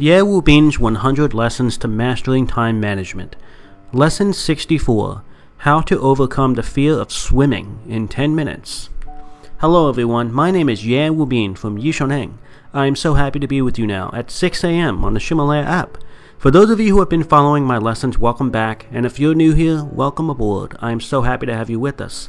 Ye Wubin's 100 Lessons to Mastering Time Management. Lesson 64 How to Overcome the Fear of Swimming in 10 Minutes. Hello, everyone. My name is Ye Wubin from Yishoneng. I am so happy to be with you now at 6 a.m. on the Ximalaya app. For those of you who have been following my lessons, welcome back. And if you're new here, welcome aboard. I am so happy to have you with us.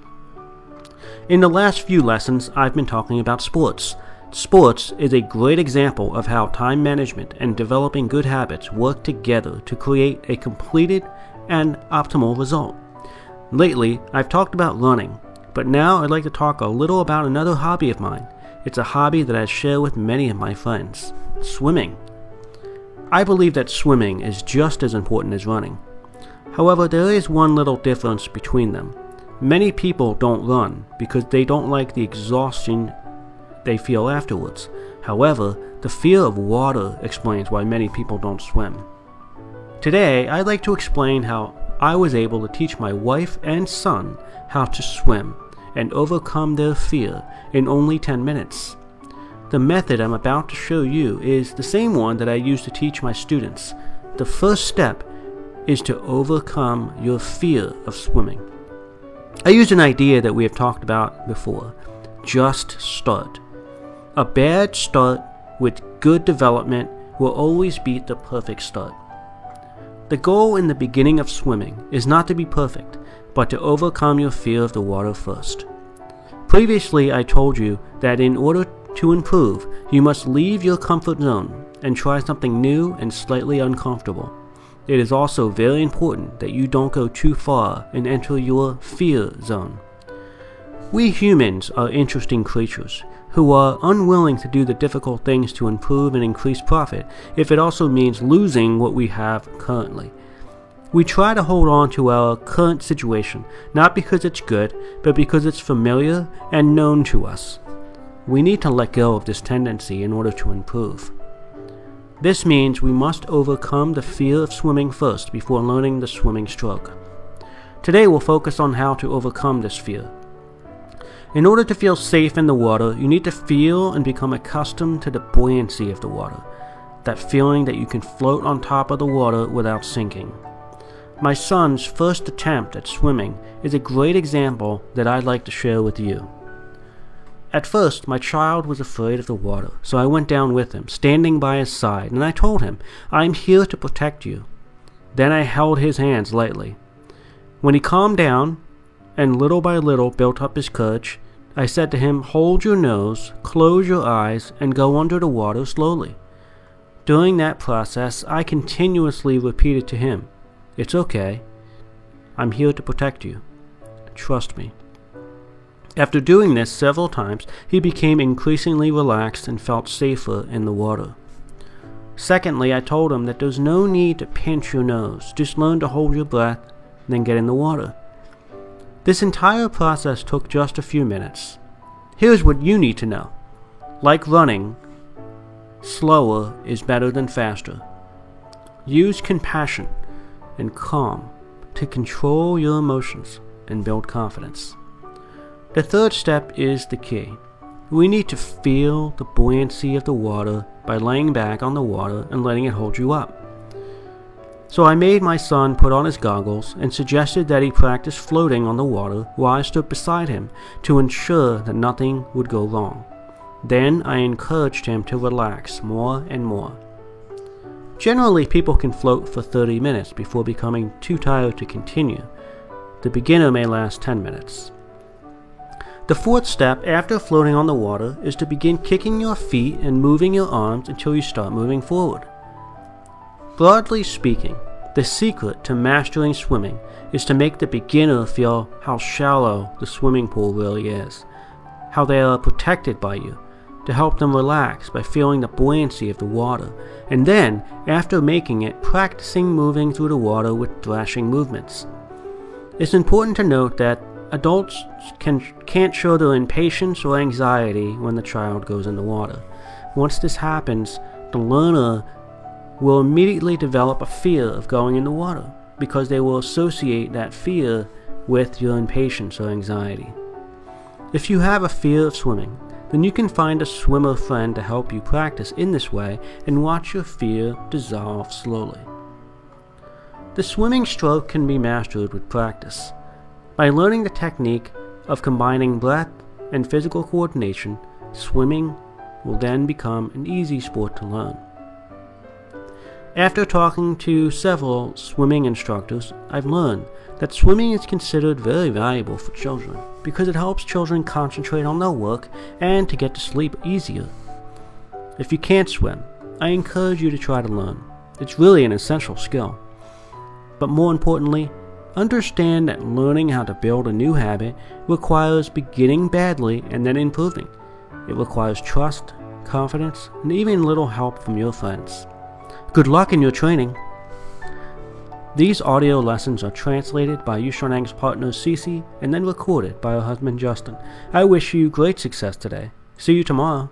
In the last few lessons, I've been talking about sports. Sports is a great example of how time management and developing good habits work together to create a completed and optimal result. Lately, I've talked about running, but now I'd like to talk a little about another hobby of mine. It's a hobby that I share with many of my friends swimming. I believe that swimming is just as important as running. However, there is one little difference between them. Many people don't run because they don't like the exhaustion they feel afterwards. However, the fear of water explains why many people don't swim. Today, I'd like to explain how I was able to teach my wife and son how to swim and overcome their fear in only 10 minutes. The method I'm about to show you is the same one that I use to teach my students. The first step is to overcome your fear of swimming. I used an idea that we have talked about before just start. A bad start with good development will always beat the perfect start. The goal in the beginning of swimming is not to be perfect, but to overcome your fear of the water first. Previously, I told you that in order to improve, you must leave your comfort zone and try something new and slightly uncomfortable. It is also very important that you don't go too far and enter your fear zone. We humans are interesting creatures who are unwilling to do the difficult things to improve and increase profit if it also means losing what we have currently. We try to hold on to our current situation, not because it's good, but because it's familiar and known to us. We need to let go of this tendency in order to improve. This means we must overcome the fear of swimming first before learning the swimming stroke. Today we'll focus on how to overcome this fear. In order to feel safe in the water, you need to feel and become accustomed to the buoyancy of the water, that feeling that you can float on top of the water without sinking. My son's first attempt at swimming is a great example that I'd like to share with you. At first, my child was afraid of the water, so I went down with him, standing by his side, and I told him, I am here to protect you. Then I held his hands lightly. When he calmed down, and little by little built up his courage, I said to him, Hold your nose, close your eyes, and go under the water slowly. During that process, I continuously repeated to him, It's okay. I'm here to protect you. Trust me. After doing this several times, he became increasingly relaxed and felt safer in the water. Secondly, I told him that there's no need to pinch your nose, just learn to hold your breath, then get in the water. This entire process took just a few minutes. Here's what you need to know like running, slower is better than faster. Use compassion and calm to control your emotions and build confidence. The third step is the key. We need to feel the buoyancy of the water by laying back on the water and letting it hold you up. So I made my son put on his goggles and suggested that he practice floating on the water while I stood beside him to ensure that nothing would go wrong. Then I encouraged him to relax more and more. Generally, people can float for 30 minutes before becoming too tired to continue. The beginner may last 10 minutes. The fourth step after floating on the water is to begin kicking your feet and moving your arms until you start moving forward. Broadly speaking, the secret to mastering swimming is to make the beginner feel how shallow the swimming pool really is, how they are protected by you, to help them relax by feeling the buoyancy of the water, and then, after making it, practicing moving through the water with thrashing movements. It's important to note that adults can, can't show their impatience or anxiety when the child goes in the water. Once this happens, the learner will immediately develop a fear of going in the water because they will associate that fear with your impatience or anxiety. If you have a fear of swimming, then you can find a swimmer friend to help you practice in this way and watch your fear dissolve slowly. The swimming stroke can be mastered with practice. By learning the technique of combining breath and physical coordination, swimming will then become an easy sport to learn. After talking to several swimming instructors, I've learned that swimming is considered very valuable for children because it helps children concentrate on their work and to get to sleep easier. If you can't swim, I encourage you to try to learn. It's really an essential skill. But more importantly, understand that learning how to build a new habit requires beginning badly and then improving. It requires trust, confidence, and even little help from your friends. Good luck in your training. These audio lessons are translated by Yushanang's partner Cece and then recorded by her husband Justin. I wish you great success today. See you tomorrow.